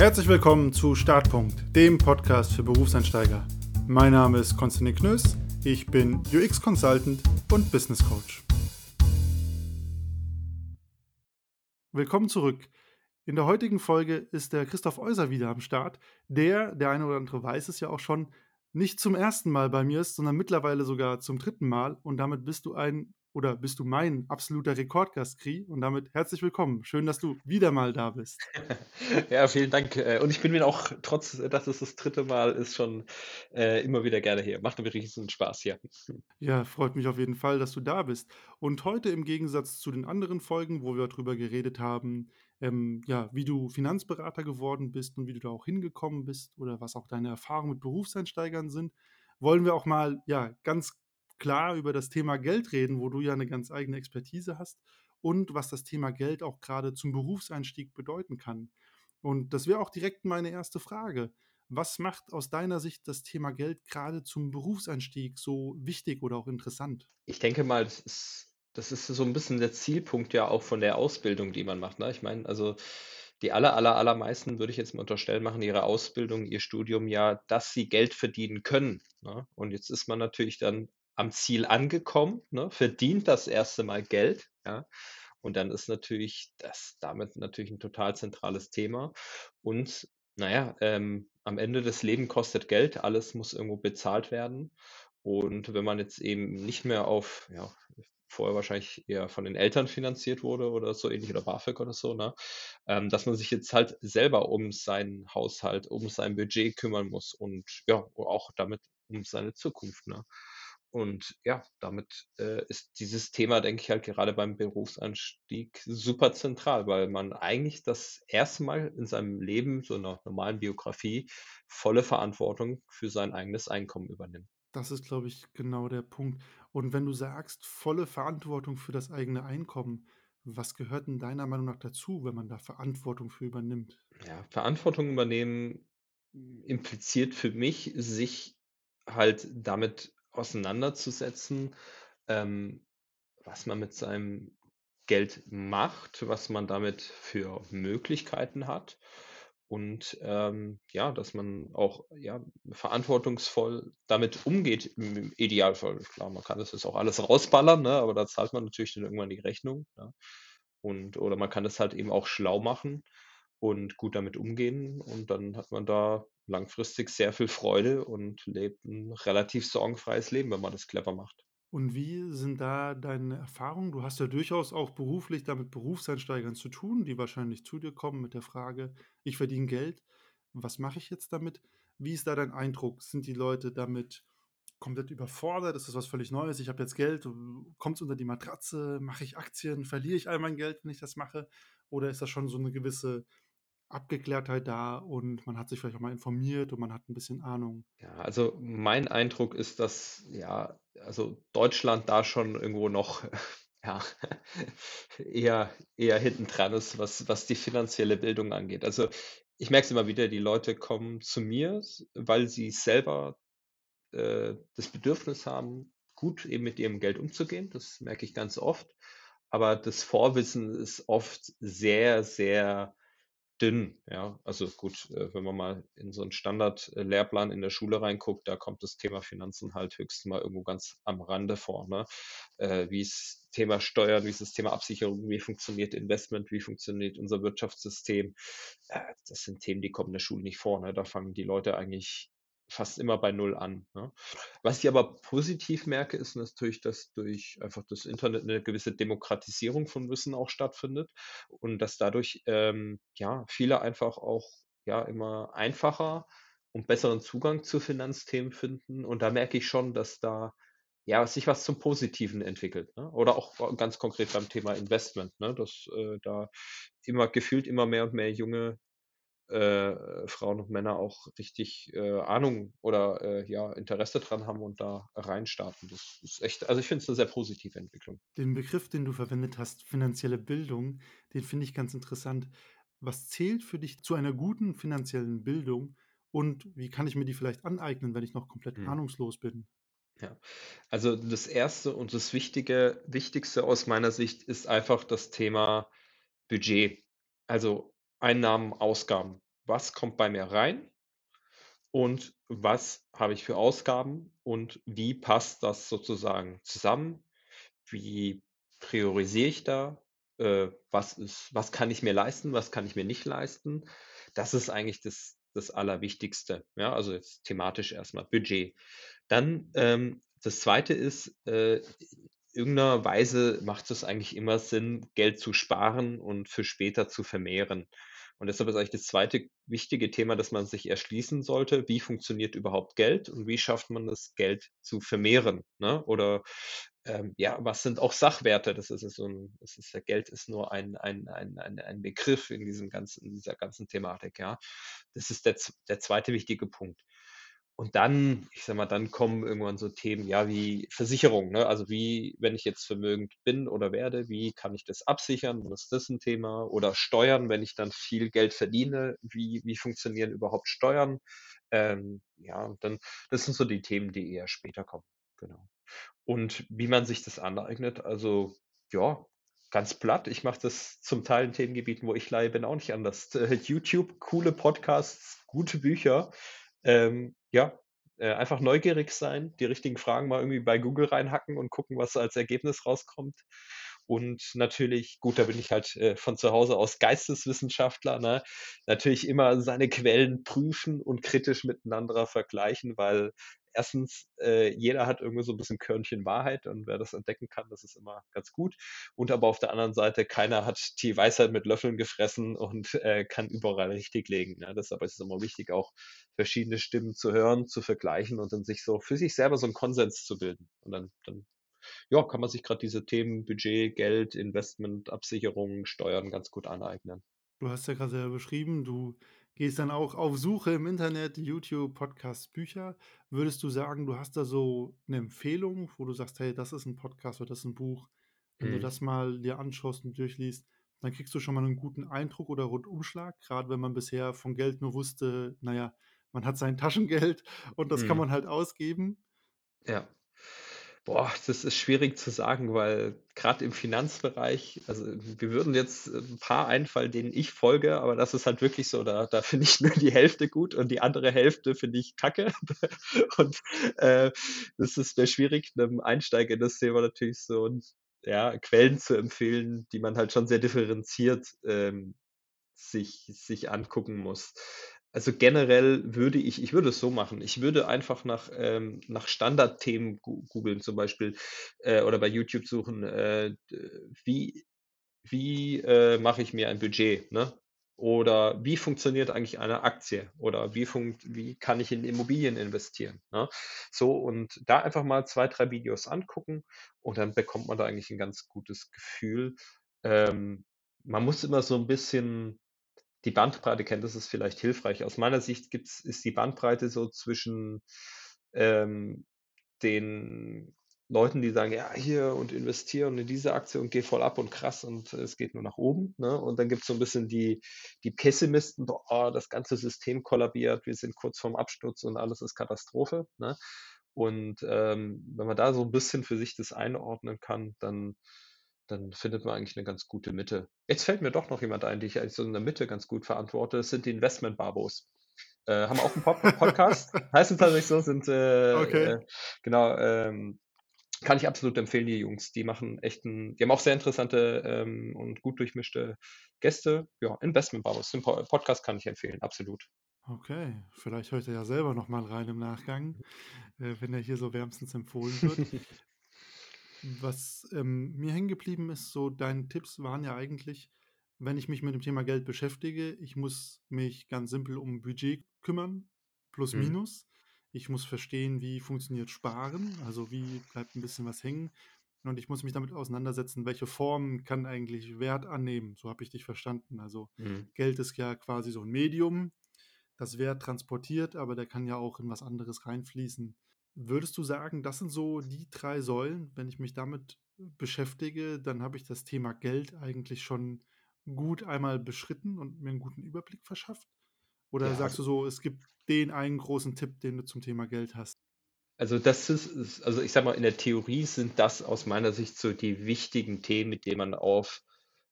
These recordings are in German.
Herzlich willkommen zu Startpunkt, dem Podcast für Berufseinsteiger. Mein Name ist Konstantin Knöss, ich bin UX Consultant und Business Coach. Willkommen zurück. In der heutigen Folge ist der Christoph Euser wieder am Start, der, der eine oder andere weiß es ja auch schon, nicht zum ersten Mal bei mir ist, sondern mittlerweile sogar zum dritten Mal. Und damit bist du ein oder bist du mein absoluter Rekordgast, Kri. Und damit herzlich willkommen. Schön, dass du wieder mal da bist. Ja, vielen Dank. Äh, und ich bin mir auch, trotz dass es das dritte Mal ist, schon äh, immer wieder gerne hier. Macht mir riesen Spaß hier. Ja, freut mich auf jeden Fall, dass du da bist. Und heute im Gegensatz zu den anderen Folgen, wo wir darüber geredet haben, ähm, ja, wie du Finanzberater geworden bist und wie du da auch hingekommen bist oder was auch deine Erfahrungen mit Berufseinsteigern sind, wollen wir auch mal ja ganz klar über das Thema Geld reden, wo du ja eine ganz eigene Expertise hast und was das Thema Geld auch gerade zum Berufseinstieg bedeuten kann. Und das wäre auch direkt meine erste Frage. Was macht aus deiner Sicht das Thema Geld gerade zum Berufseinstieg so wichtig oder auch interessant? Ich denke mal, das ist das ist so ein bisschen der Zielpunkt ja auch von der Ausbildung, die man macht, ne? Ich meine, also, die aller, aller, allermeisten, würde ich jetzt mal unterstellen, machen ihre Ausbildung, ihr Studium ja, dass sie Geld verdienen können, ne? Und jetzt ist man natürlich dann am Ziel angekommen, ne? Verdient das erste Mal Geld, ja? Und dann ist natürlich das damit natürlich ein total zentrales Thema. Und naja, ähm, am Ende des Lebens kostet Geld, alles muss irgendwo bezahlt werden. Und wenn man jetzt eben nicht mehr auf, ja, vorher wahrscheinlich eher von den Eltern finanziert wurde oder so ähnlich oder BAföG oder so, ne? Ähm, dass man sich jetzt halt selber um seinen Haushalt, um sein Budget kümmern muss und ja, auch damit um seine Zukunft, ne? Und ja, damit äh, ist dieses Thema, denke ich, halt gerade beim Berufsanstieg super zentral, weil man eigentlich das erste Mal in seinem Leben, so einer normalen Biografie, volle Verantwortung für sein eigenes Einkommen übernimmt. Das ist, glaube ich, genau der Punkt. Und wenn du sagst, volle Verantwortung für das eigene Einkommen, was gehört denn deiner Meinung nach dazu, wenn man da Verantwortung für übernimmt? Ja, Verantwortung übernehmen impliziert für mich, sich halt damit auseinanderzusetzen, ähm, was man mit seinem Geld macht, was man damit für Möglichkeiten hat und, ähm, ja, dass man auch, ja, verantwortungsvoll damit umgeht im Idealfall. Klar, man kann das jetzt auch alles rausballern, ne, aber da zahlt man natürlich dann irgendwann die Rechnung, ja. Und oder man kann das halt eben auch schlau machen und gut damit umgehen und dann hat man da langfristig sehr viel Freude und lebt ein relativ sorgenfreies Leben, wenn man das clever macht. Und wie sind da deine Erfahrungen? Du hast ja durchaus auch beruflich da mit Berufseinsteigern zu tun, die wahrscheinlich zu dir kommen mit der Frage: „Ich verdiene Geld, was mache ich jetzt damit?“ Wie ist da dein Eindruck? Sind die Leute damit komplett überfordert? Ist das was völlig Neues? „Ich habe jetzt Geld, kommt es unter die Matratze? Mache ich Aktien? Verliere ich all mein Geld, wenn ich das mache?“ Oder ist da schon so eine gewisse Abgeklärtheit da und man hat sich vielleicht auch mal informiert und man hat ein bisschen Ahnung? Ja, also mein Eindruck ist, dass ja, also Deutschland da schon irgendwo noch ja, eher, eher hinten dran ist, was, was die finanzielle Bildung angeht. Also ich merke es immer wieder, die Leute kommen zu mir, weil sie selber äh, das Bedürfnis haben, gut eben mit ihrem Geld umzugehen. Das merke ich ganz oft. Aber das Vorwissen ist oft sehr, sehr dünn, ja. Also gut, äh, wenn man mal in so einen Standardlehrplan in der Schule reinguckt, da kommt das Thema Finanzen halt höchstens mal irgendwo ganz am Rande vor, ne? Äh, wie ist Thema Steuern, wie ist das Thema Absicherung, wie funktioniert Investment, wie funktioniert unser Wirtschaftssystem? Äh, das sind Themen, die kommen in der Schule nicht vor, ne? Da fangen die Leute eigentlich fast immer bei Null an, ne? Was ich aber positiv merke, ist natürlich, dass durch einfach das Internet eine gewisse Demokratisierung von Wissen auch stattfindet und dass dadurch, ähm, ja, viele einfach auch, ja, immer einfacher und besseren Zugang zu Finanzthemen finden. Und da merke ich schon, dass da, ja, sich was zum Positiven entwickelt, ne? Oder auch ganz konkret beim Thema Investment, ne, dass, äh, da immer gefühlt immer mehr und mehr junge äh, Frauen und Männer auch richtig äh, Ahnung oder äh, ja, Interesse dran haben und da reinstarten. Das ist echt, also ich finde es eine sehr positive Entwicklung. Den Begriff, den du verwendet hast, finanzielle Bildung, den finde ich ganz interessant. Was zählt für dich zu einer guten finanziellen Bildung und wie kann ich mir die vielleicht aneignen, wenn ich noch komplett Hm. ahnungslos bin? Ja, also das erste und das Wichtige, Wichtigste aus meiner Sicht ist einfach das Thema Budget. Also Einnahmen, Ausgaben. was kommt bei mir rein und was habe ich für Ausgaben und wie passt das sozusagen zusammen? Wie priorisiere ich da? Äh, was ist was kann ich mir leisten, was kann ich mir nicht leisten? Das ist eigentlich das das Allerwichtigste, ja, also jetzt thematisch erstmal Budget. Dann, ähm, das Zweite ist, äh, irgendeiner Weise macht es eigentlich immer Sinn, Geld zu sparen und für später zu vermehren. Und deshalb ist eigentlich das zweite wichtige Thema, das man sich erschließen sollte. Wie funktioniert überhaupt Geld und wie schafft man es, Geld zu vermehren? Ne? Oder ähm, ja, was sind auch Sachwerte? Das ist so ein, das ist Geld ist nur ein, ein, ein, ein, ein Begriff in diesem ganzen, in dieser ganzen Thematik, ja. Das ist der, der zweite wichtige Punkt. Und dann, ich sag mal, dann kommen irgendwann so Themen, ja, wie Versicherung, ne? Also wie, wenn ich jetzt vermögend bin oder werde, wie kann ich das absichern? Was ist das ein Thema? Oder Steuern, wenn ich dann viel Geld verdiene, wie, wie funktionieren überhaupt Steuern? Ähm, ja, dann, das sind so die Themen, die eher später kommen. Genau. Und wie man sich das aneignet, also ja, ganz platt. Ich mache das zum Teil in Themengebieten, wo ich leihe bin, auch nicht anders. YouTube, coole Podcasts, gute Bücher. Ähm, ja, äh, einfach neugierig sein, die richtigen Fragen mal irgendwie bei Google reinhacken und gucken, was als Ergebnis rauskommt. Und natürlich, gut, da bin ich halt äh, von zu Hause aus Geisteswissenschaftler, ne? Natürlich immer seine Quellen prüfen und kritisch miteinander vergleichen, weil erstens, äh, jeder hat irgendwie so ein bisschen Körnchen Wahrheit und wer das entdecken kann, das ist immer ganz gut. Und aber auf der anderen Seite, keiner hat die Weisheit mit Löffeln gefressen und äh, kann überall richtig legen. Ne? Deshalb ist es immer wichtig, auch verschiedene Stimmen zu hören, zu vergleichen und dann sich so für sich selber so einen Konsens zu bilden. Und dann, dann ja, kann man sich gerade diese Themen Budget, Geld, Investment, Absicherung, Steuern ganz gut aneignen. Du hast ja gerade selber beschrieben, du gehst dann auch auf Suche im Internet, YouTube, Podcasts, Bücher. Würdest du sagen, du hast da so eine Empfehlung, wo du sagst: „Hey, das ist ein Podcast oder das ist ein Buch. Wenn du Mhm. das mal dir anschaust und durchliest, dann kriegst du schon mal einen guten Eindruck oder Rundumschlag“, Gerade wenn man bisher von Geld nur wusste, na ja, man hat sein Taschengeld und das kann Mhm. man halt ausgeben. Ja. Boah, das ist schwierig zu sagen, weil gerade im Finanzbereich, also wir würden jetzt ein paar einfallen, denen ich folge, aber das ist halt wirklich so, da, da finde ich nur die Hälfte gut und die andere Hälfte finde ich kacke. Und äh, das ist sehr schwierig, einem Einsteiger in das Thema natürlich so ja, Quellen zu empfehlen, die man halt schon sehr differenziert ähm, sich sich angucken muss. Also, generell würde ich ich würde es so machen. Ich würde einfach nach, ähm nach Standardthemen googeln, zum Beispiel, äh, oder bei YouTube suchen, äh, wie wie, äh, mache ich mir ein Budget, ne? Oder wie funktioniert eigentlich eine Aktie? Oder wie funkt wie kann ich in Immobilien investieren, ne? So, und da einfach mal 2 3 Videos angucken und dann bekommt man da eigentlich ein ganz gutes Gefühl. Ähm, man muss immer so ein bisschen die Bandbreite kennt, das ist vielleicht hilfreich. Aus meiner Sicht gibt's ist die Bandbreite so zwischen, ähm, den Leuten, die sagen: „Ja, hier und investiere und in diese Aktie und gehe voll ab und krass und es geht nur nach oben“, ne? Und dann gibt's so ein bisschen die die Pessimisten: „Boah, das ganze System kollabiert, wir sind kurz vorm Absturz und alles ist Katastrophe“, ne? Und, ähm, wenn man da so ein bisschen für sich das einordnen kann, dann dann findet man eigentlich eine ganz gute Mitte. Jetzt fällt mir doch noch jemand ein, die ich eigentlich so in der Mitte ganz gut verantworte. Das sind die Investment-Babos. Äh, haben auch einen Pod Podcast, heißen tatsächlich so, sind, äh, Okay. äh, genau, ähm, kann ich absolut empfehlen, die Jungs. Die machen echt 'n die haben auch sehr interessante, ähm, und gut durchmischte Gäste. Ja, Investment Babos, den Po Podcast kann ich empfehlen, absolut. Okay, vielleicht hört er ja selber noch mal rein im Nachgang, äh, wenn er hier so wärmstens empfohlen wird. Was, ähm, mir hängen geblieben ist, so deine Tipps waren ja eigentlich, wenn ich mich mit dem Thema Geld beschäftige, ich muss mich ganz simpel um Budget kümmern, plus Mhm, minus. Ich muss verstehen, wie funktioniert Sparen, also wie bleibt ein bisschen was hängen. Und ich muss mich damit auseinandersetzen, welche Form kann eigentlich Wert annehmen. So habe ich dich verstanden. Also mhm. Geld ist ja quasi so ein Medium, das Wert transportiert, aber der kann ja auch in was anderes reinfließen. Würdest du sagen, das sind so die 3 Säulen, wenn ich mich damit beschäftige, dann habe ich das Thema Geld eigentlich schon gut einmal beschritten und mir einen guten Überblick verschafft? Oder Ja, sagst du so, es gibt den einen großen Tipp, den du zum Thema Geld hast? also das ist also ich sage mal, in der Theorie sind das aus meiner Sicht so die wichtigen Themen, mit denen man auf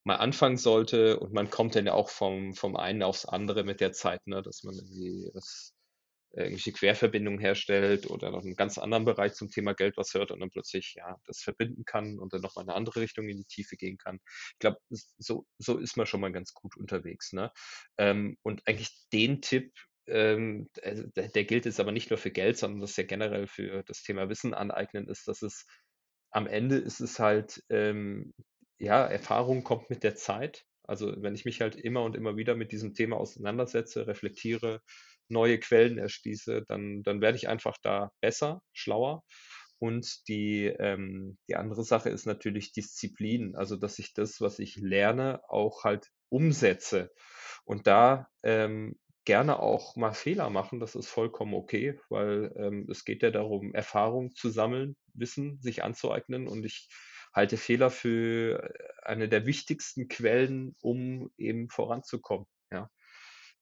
mal anfangen sollte und man kommt dann ja auch vom vom einen aufs andere mit der Zeit, ne, dass man irgendwie was irgendwelche Querverbindungen herstellt oder noch einen ganz anderen Bereich zum Thema Geld was hört und dann plötzlich, ja, das verbinden kann und dann noch mal in 'ne andere Richtung in die Tiefe gehen kann. Ich glaube, so so ist man schon mal ganz gut unterwegs, ne? Ähm, und eigentlich den Tipp, ähm, also der der gilt jetzt aber nicht nur für Geld, sondern das ist ja generell für das Thema Wissen aneignen ist, dass es am Ende ist es halt, ähm, ja, Erfahrung kommt mit der Zeit. Also, wenn ich mich halt immer und immer wieder mit diesem Thema auseinandersetze, reflektiere, neue Quellen erschließe, dann dann werde ich einfach da besser, schlauer. Und die, ähm die andere Sache ist natürlich Disziplin, also, dass ich das, was ich lerne, auch halt umsetze. Und da, ähm, gerne auch mal Fehler machen, das ist vollkommen okay, weil, ähm, es geht ja darum, Erfahrung zu sammeln, Wissen sich anzueignen und ich halte Fehler für äh, eine der wichtigsten Quellen, um eben voranzukommen.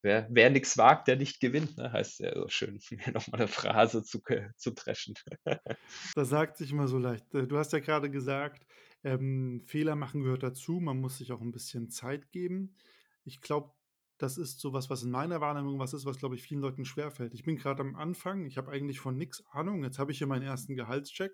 Wer wer nix wagt, der nicht gewinnt, ne, heißt ja so schön, mir noch mal 'ne Phrase zu zu dreschen. Das sagt sich immer so leicht. Äh, du hast ja grade gesagt, ähm, Fehler machen gehört dazu. Man muss sich auch 'n bisschen Zeit geben. Ich glaube, das ist so was, was in meiner Wahrnehmung was ist, was, glaube ich, vielen Leuten schwerfällt. Ich bin grad am Anfang, ich habe eigentlich von nix Ahnung. Jetzt habe ich hier meinen 1. Gehaltscheck,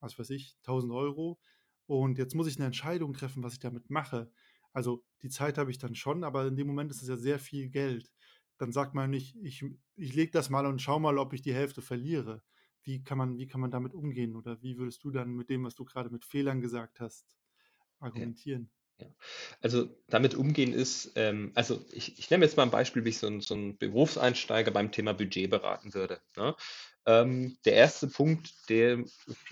was weiß ich, 1.000 €, und jetzt muss ich 'ne Entscheidung treffen, was ich damit mache. Also, die Zeit habe ich dann schon, aber in dem Moment ist es ja sehr viel Geld. Dann sagt man nicht: „Ich ich lege das mal und schaue mal, ob ich die Hälfte verliere.“ Wie kann man wie kann man damit umgehen oder wie würdest du dann mit dem, was du grade mit Fehlern gesagt hast, Ja, argumentieren? ja. Also, damit umgehen ist, ähm also, ich ich nehme jetzt mal 'n Beispiel, wie ich so so 'n Berufseinsteiger beim Thema Budget beraten würde, ne? Ähm, der 1. Punkt, der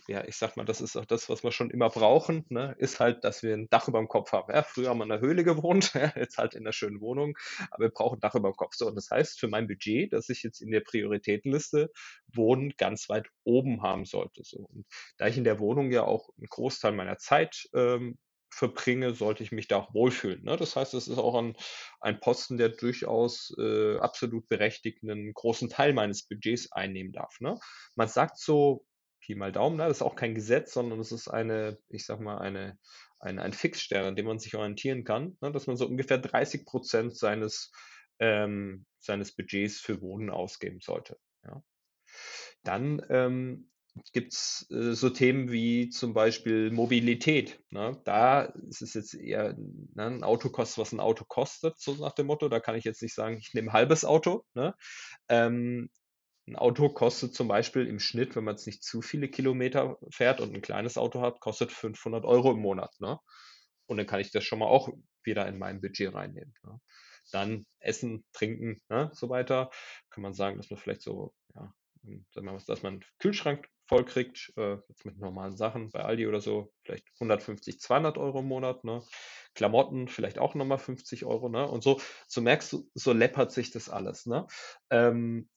ja, ich sage mal, das ist auch das, was wir schon immer brauchen, ne, ist halt, dass wir 'n Dach überm Kopf haben. Ja, früher haben wir in 'ner Höhle gewohnt, ja, jetzt halt in 'ner schönen Wohnung, aber wir brauchen 'n Dach überm Kopf. So, und das heißt für mein Budget, dass ich jetzt in der Prioritätenliste Wohnen ganz weit oben haben sollte, so. Und da ich in der Wohnung ja auch 'n Großteil meiner Zeit, ähm, verbringe, sollte ich mich da auch wohlfühlen, ne? Das heißt, das ist auch ein ein Posten, der durchaus, äh, absolut berechtigt 'nen großen Teil meines Budgets einnehmen darf, ne? Man sagt so, Pi mal Daumen, ne, das ist auch kein Gesetz, sondern es ist eine ich sage mal, eine ein ein Fixstern, an dem man sich orientieren kann, ne, dass man so ungefähr 30 % seines ähm, seines Budgets für Wohnen ausgeben sollte, ja. Dann, ähm, gibt's, äh, so Themen wie zum Beispiel Mobilität, ne? Da ist es jetzt eher, ne 'n Auto kostet, was 'n Auto kostet, so nach dem Motto. Da kann ich jetzt nicht sagen, ich nehme 'n halbes Auto, ne? Ähm, 'n Auto kostet zum Beispiel im Schnitt, wenn man jetzt nicht zu viele Kilometer fährt und 'n kleines Auto hat, kostet 500 € im Monat, ne? Und dann kann ich das schon mal auch wieder in mein Budget reinnehmen, ne? Dann Essen, Trinken, ne, so weiter. Kann man sagen, dass man vielleicht so, ja, hm, dass man 'n Kühlschrank voll kriegt, äh, jetzt mit normalen Sachen bei Aldi oder so, vielleicht 150, 200 € im Monat, ne? Klamotten vielleicht auch noch mal 50 €, ne? Und so so merkst du, so läppert sich das alles, ne? Ähm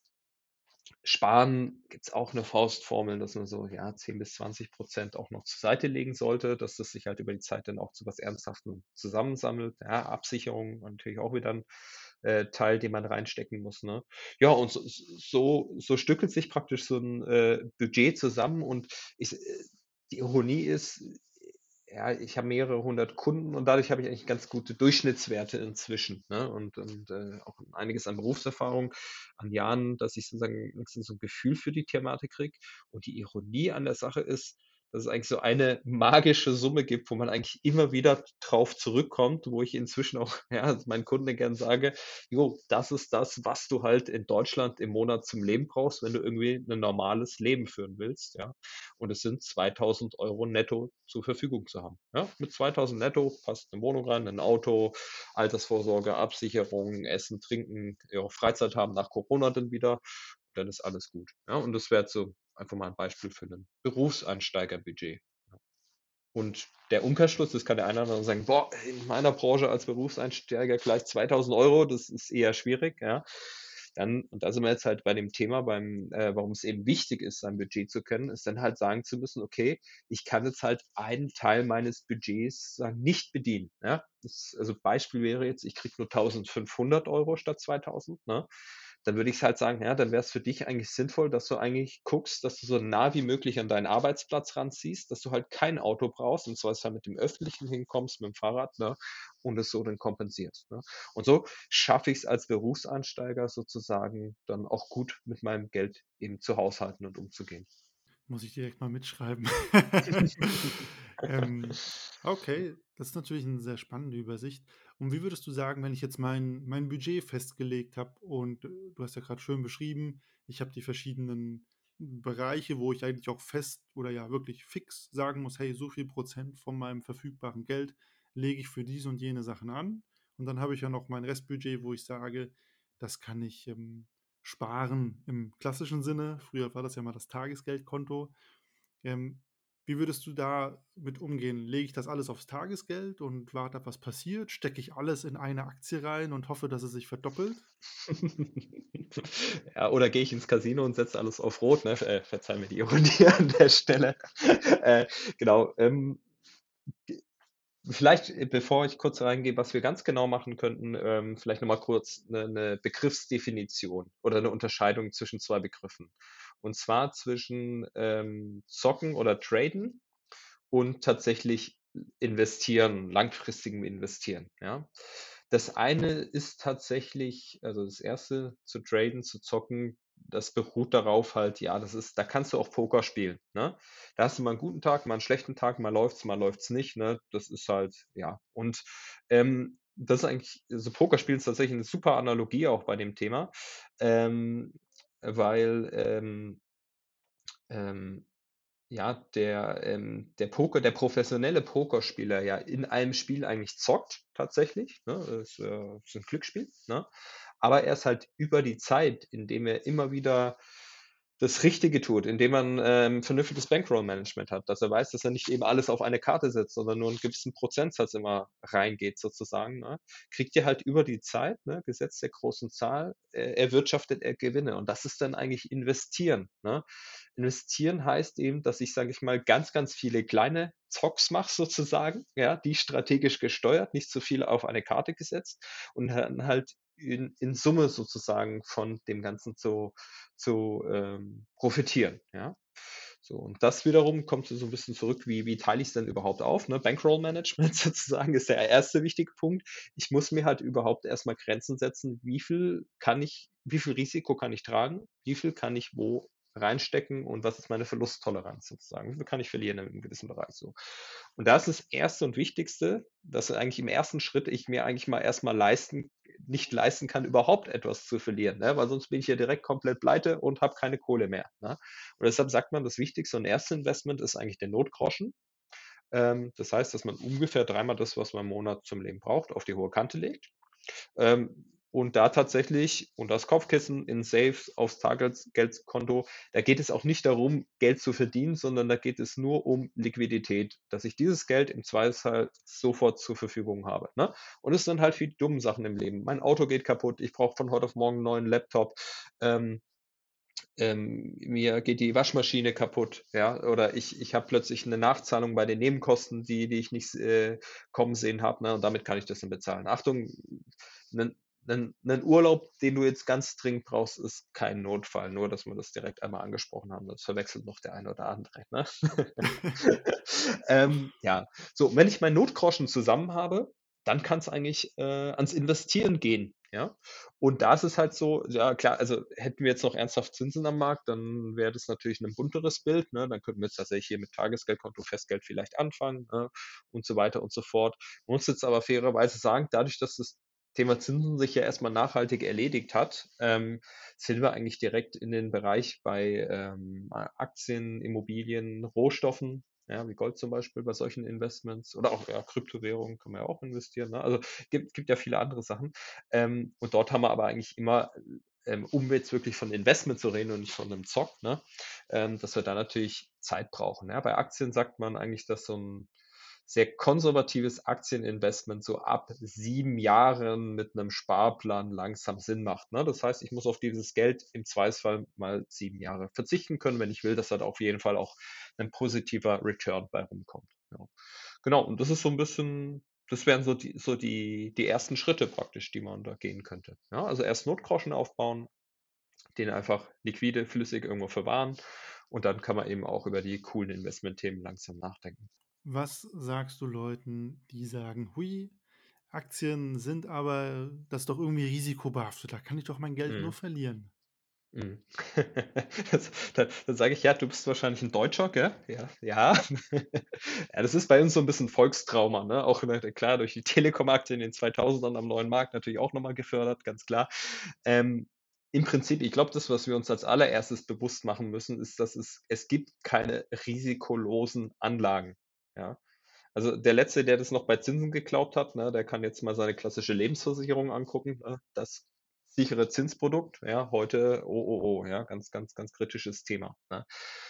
Sparen gibt's auch 'ne Faustformel, dass man so, ja, 10 bis 20 % auch noch zur Seite legen sollte, dass das sich halt über die Zeit dann auch zu was Ernsthaftem zusammensammelt. Ja, Absicherung natürlich auch wieder 'n, äh, Teil, den man reinstecken muss, ne? Ja, und so so so stückelt sich praktisch so 'n, äh, Budget zusammen und ich äh, die Ironie ist, ja, ich habe mehrere 100 Kunden und dadurch habe ich eigentlich ganz gute Durchschnittswerte inzwischen, ne? Und und, äh, auch einiges an Berufserfahrung, an Jahren, dass ich sozusagen so 'n Gefühl für die Thematik kriege. Und die Ironie an der Sache ist, dass es eigentlich so eine magische Summe gibt, wo man eigentlich immer wieder drauf zurückkommt, wo ich inzwischen auch, ja, meinen Kunden gern sage: „Jo, das ist das, was du halt in Deutschland im Monat zum Leben brauchst, wenn du irgendwie 'nen normales Leben führen willst“, ja? Und es sind 2.000 € netto zur Verfügung zu haben, ja? Mit 2.000 netto passt 'ne Wohnung rein, 'nen Auto, Altersvorsorge, Absicherung, Essen, Trinken, ja, Freizeit haben nach Corona dann wieder, dann ist alles gut, ja? Und das wäre so einfach mal 'n Beispiel für 'nen Berufseinsteigerbudget. Und der Umkehrschluss, das kann der eine oder andere sagen: „Boah, in meiner Branche als Berufseinsteiger gleich 2.000 €, das ist eher schwierig“, ja? Dann und da sind wir jetzt halt bei dem Thema beim äh, warum's eben wichtig ist, sein Budget zu kennen, ist dann halt sagen zu müssen: „Okay, ich kann jetzt halt einen Teil meines Budgets sagen, nicht bedienen“, ja? Das also, Beispiel wäre jetzt, ich kriege nur 1.500 € statt 2.000, ne? Dann würde ich halt sagen, ja, dann wäre es für dich eigentlich sinnvoll, dass du eigentlich guckst, dass du so nah wie möglich an deinen Arbeitsplatz ranziehst, dass du halt kein Auto brauchst, im Zweifelsfall mit dem Öffentlichen hinkommst, mit'm Fahrrad, ne? und es so dann kompensierst. Ne? Und so schaffe ich es als Berufseinsteiger sozusagen dann auch gut mit meinem Geld eben zu haushalten und umzugehen. Muss ich direkt mal mitschreiben. Ähm, okay, das ist natürlich 'ne sehr spannende Übersicht. Und wie würdest du sagen, wenn ich jetzt mein mein Budget festgelegt habe und, äh, du hast ja grad schön beschrieben, ich habe die verschiedenen Bereiche, wo ich eigentlich auch fest oder ja wirklich fix sagen muss: „Hey, so viel Prozent von meinem verfügbaren Geld lege ich für diese und jene Sachen an.“ Und dann habe ich ja noch mein Restbudget, wo ich sage, das kann ich, ähm, sparen im klassischen Sinne. Früher war das ja mal das Tagesgeldkonto. Ähm, wie würdest du damit umgehen? Lege ich das alles aufs Tagesgeld und warte was passiert? Stecke ich alles in eine Aktie rein und hoffe, dass es sich verdoppelt? Ja, oder gehe ich ins Casino und setze alles auf Rot, ne? Äh, verzeih mir die Ironie an der Stelle. Äh, genau, ähm, vielleicht, äh, bevor ich kurz reingehe, was wir ganz genau machen könnten, ähm, vielleicht noch mal kurz 'ne 'ne Begriffsdefinition oder 'ne Unterscheidung zwischen 2 Begriffen. Und zwar zwischen, ähm, Zocken oder Traden und tatsächlich investieren, langfristigem Investieren, ja? Das eine ist tatsächlich also, das erste zu traden, zu zocken, das beruht darauf halt ja, das ist da kannst du auch Poker spielen, ne? Da hast du mal 'n guten Tag, mal 'n schlechten Tag, mal läuft's, mal läuft's nicht, ne? Das ist halt ja. Und, ähm, das ist eigentlich so Pokerspielen ist tatsächlich 'ne super Analogie auch bei dem Thema, ähm, weil, ähm ähm, ja, der, ähm der Poker der professionelle Pokerspieler ja in einem Spiel eigentlich zockt tatsächlich, ne? Ist, äh ist 'n Glücksspiel, ne? Aber er ist halt über die Zeit, indem er immer wieder das Richtige tut, indem man, ähm, vernünftiges Bankroll-Management hat, dass er weiß, dass er nicht eben alles auf eine Karte setzt, sondern nur 'n gewissen Prozentsatz immer reingeht sozusagen, ne? Kriegt er halt über die Zeit, ne, Gesetz der großen Zahl, äh, erwirtschaftet er Gewinne. Und das ist dann eigentlich Investieren, ne? Investieren heißt eben, dass ich, sage ich mal, ganz, ganz viele kleine Zocks mache sozusagen, ja, die strategisch gesteuert, nicht zu viel auf eine Karte gesetzt und dann halt in in Summe sozusagen von dem Ganzen zu zu, ähm, profitieren, ja? So, und das wiederum kommt so so 'n bisschen zurück, wie wie teile ich's denn überhaupt auf, ne? Bankroll-Management sozusagen ist der erste wichtige Punkt. Ich muss mir halt überhaupt erst mal Grenzen setzen, wie viel kann ich wie viel Risiko kann ich tragen? Wie viel kann ich wo reinstecken und was ist meine Verlusttoleranz sozusagen? Wie viel kann ich verlieren in 'nem gewissen Bereich so? Und das ist das Erste und Wichtigste, dass eigentlich im ersten Schritt ich mir eigentlich mal erst mal leisten nicht leisten kann, überhaupt etwas zu verlieren, ne? Weil sonst bin ich ja direkt komplett pleite und habe keine Kohle mehr, ne? Und deshalb sagt man, das Wichtigste und erste Investment ist eigentlich der Notgroschen. Ähm, das heißt, dass man ungefähr dreimal das, was man im Monat zum Leben braucht, auf die hohe Kante legt. Ähm, und da tatsächlich und das Kopfkissen in Safes aufs Tagesgeldkonto, da geht es auch nicht darum, Geld zu verdienen, sondern da geht es nur um Liquidität, dass ich dieses Geld im Zweifelsfall sofort zur Verfügung habe, ne? Und es sind halt die dummen Sachen im Leben. Mein Auto geht kaputt, ich brauche von heute auf morgen 'n neuen Laptop, ähm ähm, mir geht die Waschmaschine kaputt, ja, oder ich ich habe plötzlich 'ne Nachzahlung bei den Nebenkosten, die die ich nicht äh, kommen sehen habe, ne, und damit kann ich das dann bezahlen. Achtung, 'nen 'nen 'nen Urlaub, den du jetzt ganz dringend brauchst, ist kein Notfall, nur dass wir das direkt einmal angesprochen haben. Das verwechselt noch der eine oder andere, ne? Ähm, ja, so, wenn ich meinen Notgroschen zusammen habe, dann kann's eigentlich, äh, ans Investieren gehen, ja? Und da ist es halt so, ja klar, also hätten wir jetzt noch ernsthaft Zinsen am Markt, dann wäre das natürlich 'nen bunteres Bild, ne? Dann könnten wir jetzt tatsächlich hier mit Tagesgeldkonto, Festgeld vielleicht anfangen, ne, und so weiter und so fort. Man muss jetzt aber fairerweise sagen, dadurch, dass das Thema Zinsen sich ja erst mal nachhaltig erledigt hat, ähm, sind wir eigentlich direkt in den Bereich bei, ähm, Aktien, Immobilien, Rohstoffen, ja, wie Gold zum Beispiel bei solchen Investments oder auch, ja, Kryptowährungen kann man ja auch investieren, ne? Also, gibt gibt ja viele andere Sachen. Ähm, und dort haben wir aber eigentlich immer, ähm, um jetzt wirklich von Investment zu reden und nicht von 'nem Zock, ne, ähm, dass wir da natürlich Zeit brauchen, ja? Bei Aktien sagt man eigentlich, dass so 'n sehr konservatives Aktieninvestment so ab 7 Jahren mit 'nem Sparplan langsam Sinn macht, ne? Das heißt, ich muss auf dieses Geld im Zweifelsfall mal 7 Jahre verzichten können, wenn ich will, dass da auf jeden Fall auch 'nen positiver Return bei rumkommt, ja. Genau, und das ist so 'n bisschen das wären so die so die die ersten Schritte praktisch, die man da gehen könnte, ja? Also erst Notgroschen aufbauen, den einfach liquide, flüssig irgendwo verwahren und dann kann man eben auch über die coolen Investmentthemen langsam nachdenken. Was sagst du Leuten, die sagen: „Hui, Aktien sind aber das ist doch irgendwie risikobehaftet. Da kann ich doch mein Geld nur Mhm. verlieren. Mhm. Das da dann sage ich: „Ja, du bist wahrscheinlich 'n Deutscher, gell?“ Ja, ja. Ja, das ist bei uns so 'n bisschen Volkstrauma, ne? Auch, ne, klar, durch die Telekom-Aktie in den 2000ern am neuen Markt natürlich auch noch mal gefördert, ganz klar. Ähm, im Prinzip ich glaube, das, was wir uns als Allererstes bewusst machen müssen, ist, dass es es gibt keine risikolosen Anlagen, ja? Also, der Letzte, der das noch bei Zinsen geglaubt hat, ne, der kann jetzt mal seine klassische Lebensversicherung angucken, ne? Das sichere Zinsprodukt, ja, heute, oh, oh, oh, ja, ganz, ganz, ganz kritisches Thema, ne?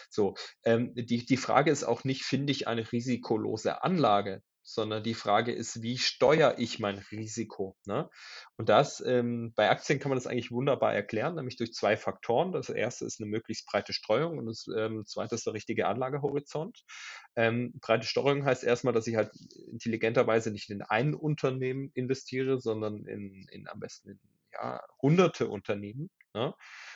So, ähm, die die Frage ist auch nicht, finde ich eine risikolose Anlage, sondern die Frage ist, wie steuere ich mein Risiko, ne? Und das, ähm bei Aktien kann man das eigentlich wunderbar erklären, nämlich durch 2 Faktoren. Das erste ist 'ne möglichst breite Streuung und das, ähm, zweite ist der richtige Anlagehorizont. Ähm, breite Streuung heißt erst mal, dass ich halt intelligenterweise nicht in ein Unternehmen investiere, sondern in in am besten in, ja, hunderte Unternehmen, ne?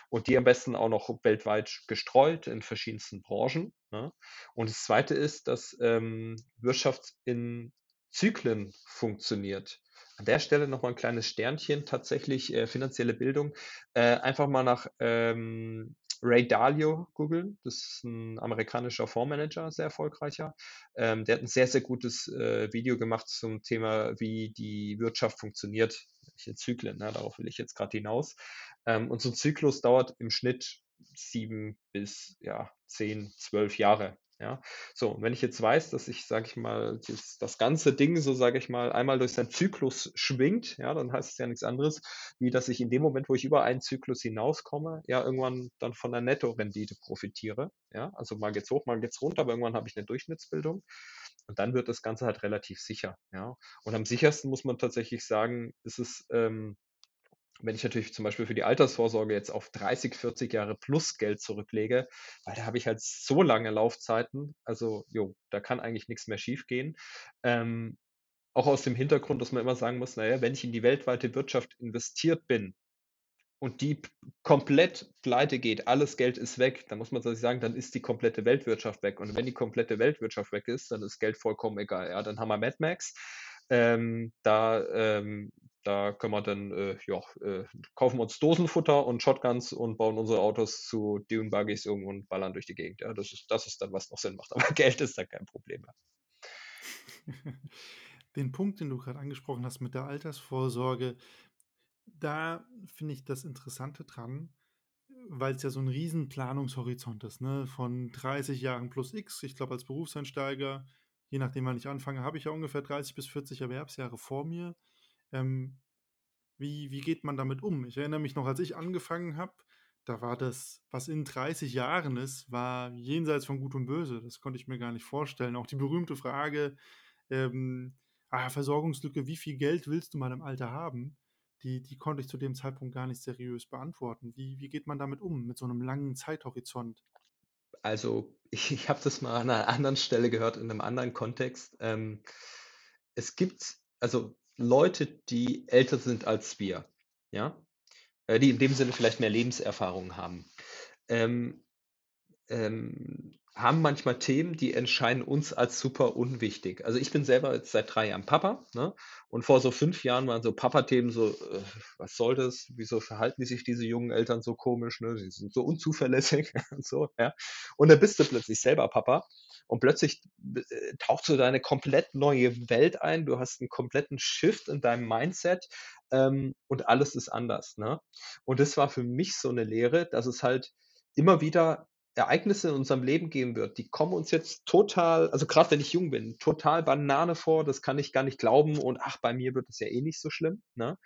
Und die am besten auch noch weltweit gestreut in verschiedensten Branchen, ne? Und das Zweite ist, dass, ähm, Wirtschaft in Zyklen funktioniert. An der Stelle noch mal 'n kleines Sternchen tatsächlich, äh, finanzielle Bildung. Äh, einfach mal nach, ähm, Ray Dalio googeln. Das ist 'n amerikanischer Fondsmanager, sehr erfolgreicher. Ähm, der hat 'n sehr, sehr gutes, äh, Video gemacht zum Thema, wie die Wirtschaft funktioniert, welche Zyklen, ne? Darauf will ich jetzt grad hinaus. Ähm, und so 'n Zyklus dauert im Schnitt 7 bis, ja, 10, 12 Jahre, ja? So, und wenn ich jetzt weiß, dass ich, sage ich mal, das das ganze Ding so, sage ich mal, einmal durch seinen Zyklus schwingt, ja, dann heißt es ja nix anderes, wie dass ich in dem Moment, wo ich über einen Zyklus hinauskomme, ja, irgendwann dann von der Nettorendite profitiere, ja? Also, mal geht's hoch, mal geht's runter, aber irgendwann habe ich 'ne Durchschnittsbildung und dann wird das Ganze halt relativ sicher, ja? Und am sichersten muss man tatsächlich sagen, ist es, ähm, wenn ich natürlich zum Beispiel für die Altersvorsorge jetzt auf 30, 40 Jahre plus Geld zurücklege, weil da habe ich halt so lange Laufzeiten. Also, jo, da kann eigentlich nix mehr schiefgehen. Ähm, auch aus dem Hintergrund, dass man immer sagen muss: „Na ja, wenn ich in die weltweite Wirtschaft investiert bin und die komplett pleitegeht, alles Geld ist weg“, dann muss man sagen, dann ist die komplette Weltwirtschaft weg. Und wenn die komplette Weltwirtschaft weg ist, dann ist Geld vollkommen egal, ja? Dann haben wir Mad Max. Ähm, da, ähm da können wir dann, äh, ja, äh kaufen wir uns Dosenfutter und Shotguns und bauen unsere Autos zu Dune Buggys um und ballern durch die Gegend, ja? Das ist das ist dann, was noch Sinn macht. Aber Geld ist da kein Problem mehr. Den Punkt, den du grad angesprochen hast mit der Altersvorsorge, da finde ich das Interessante dran, weil's ja so 'n riesen Planungshorizont ist, ne, von 30 Jahren plus X. Ich glaube, als Berufseinsteiger, je nachdem, wann ich anfange, habe ich ja ungefähr 30 bis 40 Erwerbsjahre vor mir. Ähm, wie wie geht man damit um? Ich erinnere mich noch, als ich angefangen habe, da war das, was in 30 Jahren ist, war jenseits von Gut und Böse. Das konnte ich mir gar nicht vorstellen. Auch die berühmte Frage, ähm, ah, Versorgungslücke: „Wie viel Geld willst du mal im Alter haben?“ Die die konnte ich zu dem Zeitpunkt gar nicht seriös beantworten. Wie wie geht man damit um, mit so 'nem langen Zeithorizont? Also, ich ich habe das mal an 'ner anderen Stelle gehört in 'nem anderen Kontext. Ähm, es gibt also Leute, die älter sind als wir, ja? Äh, die in dem Sinne vielleicht mehr Lebenserfahrung haben. Ähm, ähm, haben manchmal Themen, die erscheinen uns als super unwichtig. Also, ich bin selber jetzt seit 3 Jahren Papa, ne? Und vor so 5 Jahren waren so Papathemen so: „Äh, was soll das? Wieso verhalten sich diese jungen Eltern so komisch, ne? Sie sind so unzuverlässig“ und so, ja? Und dann bist du plötzlich selber Papa und plötzlich äh, taucht so deine komplett neue Welt ein. Du hast 'n kompletten Shift in deinem Mindset, ähm, und alles ist anders, ne? Und das war für mich so 'ne Lehre, dass es halt immer wieder Ereignisse in unserem Leben geben wird, die kommen uns jetzt total also grad wenn ich jung bin, total Banane vor, das kann ich gar nicht glauben und: „Ach, bei mir wird das ja eh nicht so schlimm“, ne?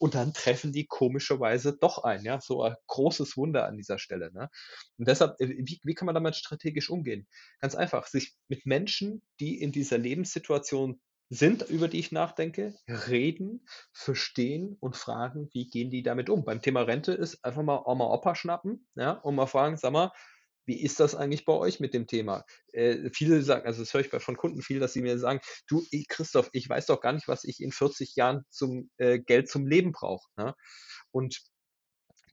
Und dann treffen die komischerweise doch ein, ja? So ein großes Wunder an dieser Stelle, ne? Und deshalb, äh, wie wie kann man damit strategisch umgehen? Ganz einfach, sich mit Menschen, die in dieser Lebenssituation sind, über die ich nachdenke, reden, verstehen und fragen, wie gehen die damit um? Beim Thema Rente ist einfach mal Oma, Opa schnappen, ja, und mal fragen: „Sag mal, wie ist das eigentlich bei euch mit dem Thema?“ Äh, viele sagen also, das höre ich von Kunden viel, dass sie mir sagen: „Du, Christoph, ich weiß doch gar nicht, was ich in 40 Jahren zum äh, Geld zum Leben brauche“, ne? Und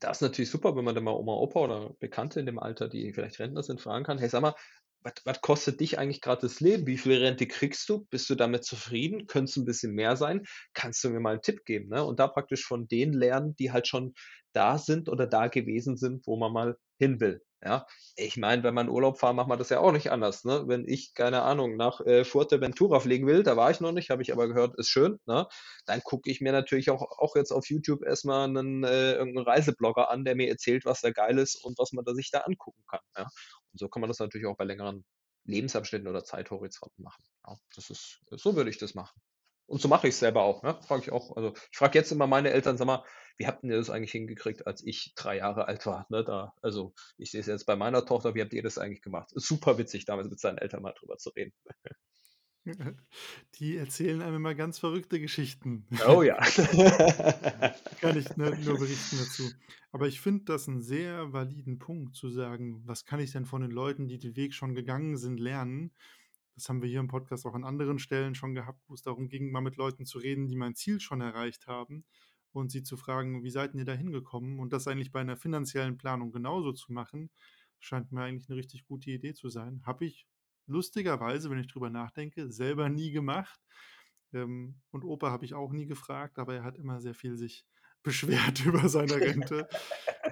da ist natürlich super, wenn man dann mal Oma, Opa oder Bekannte in dem Alter, die vielleicht Rentner sind, fragen kann: „Hey, sag mal, was, was kostet dich eigentlich gerade das Leben? Wie viel Rente kriegst du? Bist du damit zufrieden? Könnte es ein bisschen mehr sein? Kannst du mir mal einen Tipp geben? Ne? Und da praktisch von denen lernen, die halt schon da sind oder da gewesen sind, wo man mal hin will. Ja, ich meine, wenn man Urlaub fahren, macht man das ja auch nicht anders. Ne? Wenn ich, keine Ahnung, nach äh, Fuerteventura fliegen will, da war ich noch nicht, habe ich aber gehört, ist schön, ne? dann gucke ich mir natürlich auch, auch jetzt auf YouTube erstmal einen äh, irgendeinen Reiseblogger an, der mir erzählt, was da geil ist und was man da sich da angucken kann. Ja? Und so kann man das natürlich auch bei längeren Lebensabschnitten oder Zeithorizonten machen. Ja, das ist, so würde ich das machen. Und so mache ich es selber auch, ne? Frage ich auch. Also ich frage jetzt immer meine Eltern, sag mal, wie habt ihr das eigentlich hingekriegt, als ich drei Jahre alt war? Ne? Da, also ich sehe es jetzt bei meiner Tochter, wie habt ihr das eigentlich gemacht? Ist super witzig, damals mit seinen Eltern mal drüber zu reden. Die erzählen einem immer ganz verrückte Geschichten. Oh ja. Kann ich nur, nur berichten dazu. Aber ich finde das einen sehr validen Punkt zu sagen, was kann ich denn von den Leuten, die den Weg schon gegangen sind, lernen? Das haben wir hier im Podcast auch an anderen Stellen schon gehabt, wo es darum ging, mal mit Leuten zu reden, die mein Ziel schon erreicht haben und sie zu fragen, wie seid ihr da hingekommen? Und das eigentlich bei einer finanziellen Planung genauso zu machen, scheint mir eigentlich eine richtig gute Idee zu sein. Habe ich lustigerweise, wenn ich drüber nachdenke, selber nie gemacht. Ähm, und Opa habe ich auch nie gefragt, aber er hat immer sehr viel sich beschwert über seine Rente.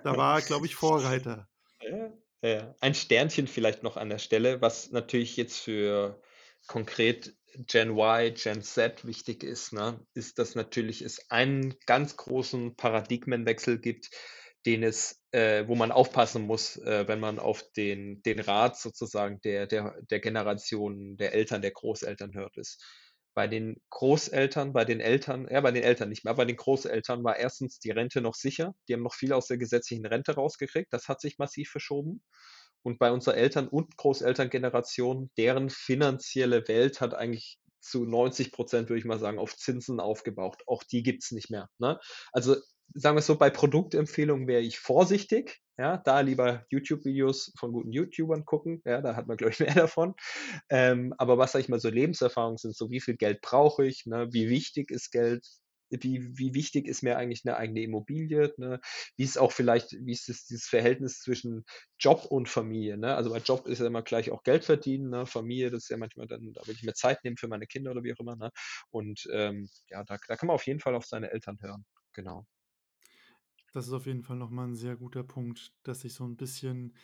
da war er, glaube ich, Vorreiter. Ja, ja. Ein Sternchen vielleicht noch an der Stelle, was natürlich jetzt für konkret Gen Y, Gen Z wichtig ist, ne, ist, dass natürlich es einen ganz großen Paradigmenwechsel gibt, den es, äh, wo man aufpassen muss, äh, wenn man auf den, den Rat sozusagen der, der, der Generation, der Eltern, der Großeltern hört, ist. Bei den Großeltern, bei den Eltern, ja, bei den Eltern nicht mehr, bei den Großeltern war erstens die Rente noch sicher. Die haben noch viel aus der gesetzlichen Rente rausgekriegt. Das hat sich massiv verschoben. Und bei unserer Eltern- und Großelterngeneration, deren finanzielle Welt hat eigentlich zu 90 Prozent, würde ich mal sagen, auf Zinsen aufgebaut. Auch die gibt es nicht mehr. Ne? Also sagen wir es so, bei Produktempfehlungen wäre ich vorsichtig. Ja, da lieber YouTube-Videos von guten YouTubern gucken. Ja, da hat man, glaube ich, mehr davon. Ähm, aber was, sag ich mal, so Lebenserfahrungen sind, so wie viel Geld brauche ich, ne? wie wichtig ist Geld, wie, wie wichtig ist mir eigentlich eine eigene Immobilie, ne? wie ist auch vielleicht, wie ist das, dieses Verhältnis zwischen Job und Familie, ne? also bei Job ist ja immer gleich auch Geld verdienen, ne? Familie, das ist ja manchmal dann, da will ich mir Zeit nehmen für meine Kinder oder wie auch immer, ne? und ähm, ja, da, da kann man auf jeden Fall auf seine Eltern hören, genau. Das ist auf jeden Fall nochmal ein sehr guter Punkt, dass sich so ein bisschen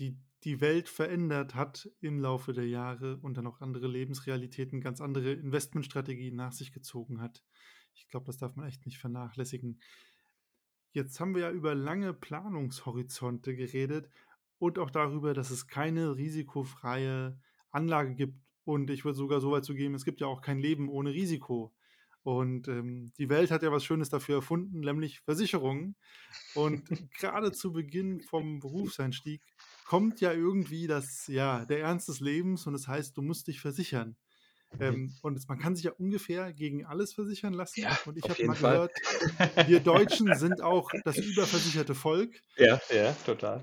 die, die Welt verändert hat im Laufe der Jahre und dann auch andere Lebensrealitäten, ganz andere Investmentstrategien nach sich gezogen hat. Ich glaube, das darf man echt nicht vernachlässigen. Jetzt haben wir ja über lange Planungshorizonte geredet und auch darüber, dass es keine risikofreie Anlage gibt. Und ich würde sogar so weit zu gehen, es gibt ja auch kein Leben ohne Risiko. Und ähm, die Welt hat ja was Schönes dafür erfunden, nämlich Versicherungen. Und gerade zu Beginn vom Berufseinstieg kommt ja irgendwie das, ja, der Ernst des Lebens und das heißt, du musst dich versichern. Mhm. Ähm, und man kann sich ja ungefähr gegen alles versichern lassen. Ja, und ich habe mal Fall. gehört, wir Deutschen sind auch das überversicherte Volk. Ja, ja, total.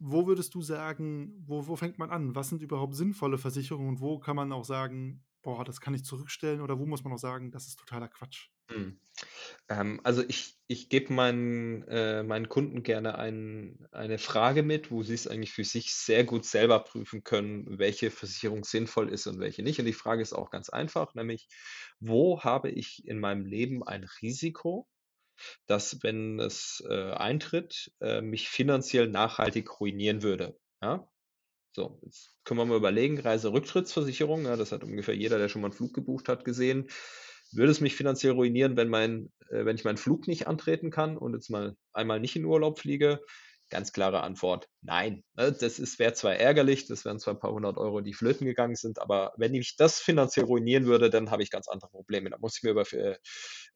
Wo würdest du sagen, wo, wo fängt man an? Was sind überhaupt sinnvolle Versicherungen und wo kann man auch sagen, boah, das kann ich zurückstellen oder wo muss man auch sagen, das ist totaler Quatsch? Mhm. Ähm, also ich, ich gebe meinen, äh, meinen Kunden gerne ein, eine Frage mit, wo sie es eigentlich für sich sehr gut selber prüfen können, welche Versicherung sinnvoll ist und welche nicht. Und die Frage ist auch ganz einfach, nämlich, wo habe ich in meinem Leben ein Risiko, das, wenn es äh, eintritt, äh, mich finanziell nachhaltig ruinieren würde? Ja? So, jetzt können wir mal überlegen, Reiserücktrittsversicherung, ja, das hat ungefähr jeder, der schon mal einen Flug gebucht hat, gesehen. Würde es mich finanziell ruinieren, wenn, mein, äh, wenn ich meinen Flug nicht antreten kann und jetzt mal einmal nicht in Urlaub fliege? Ganz klare Antwort, nein. Ne, das wäre zwar ärgerlich, das wären zwar ein paar hundert Euro, die flöten gegangen sind, aber wenn ich das finanziell ruinieren würde, dann habe ich ganz andere Probleme. Da muss ich mir über, äh,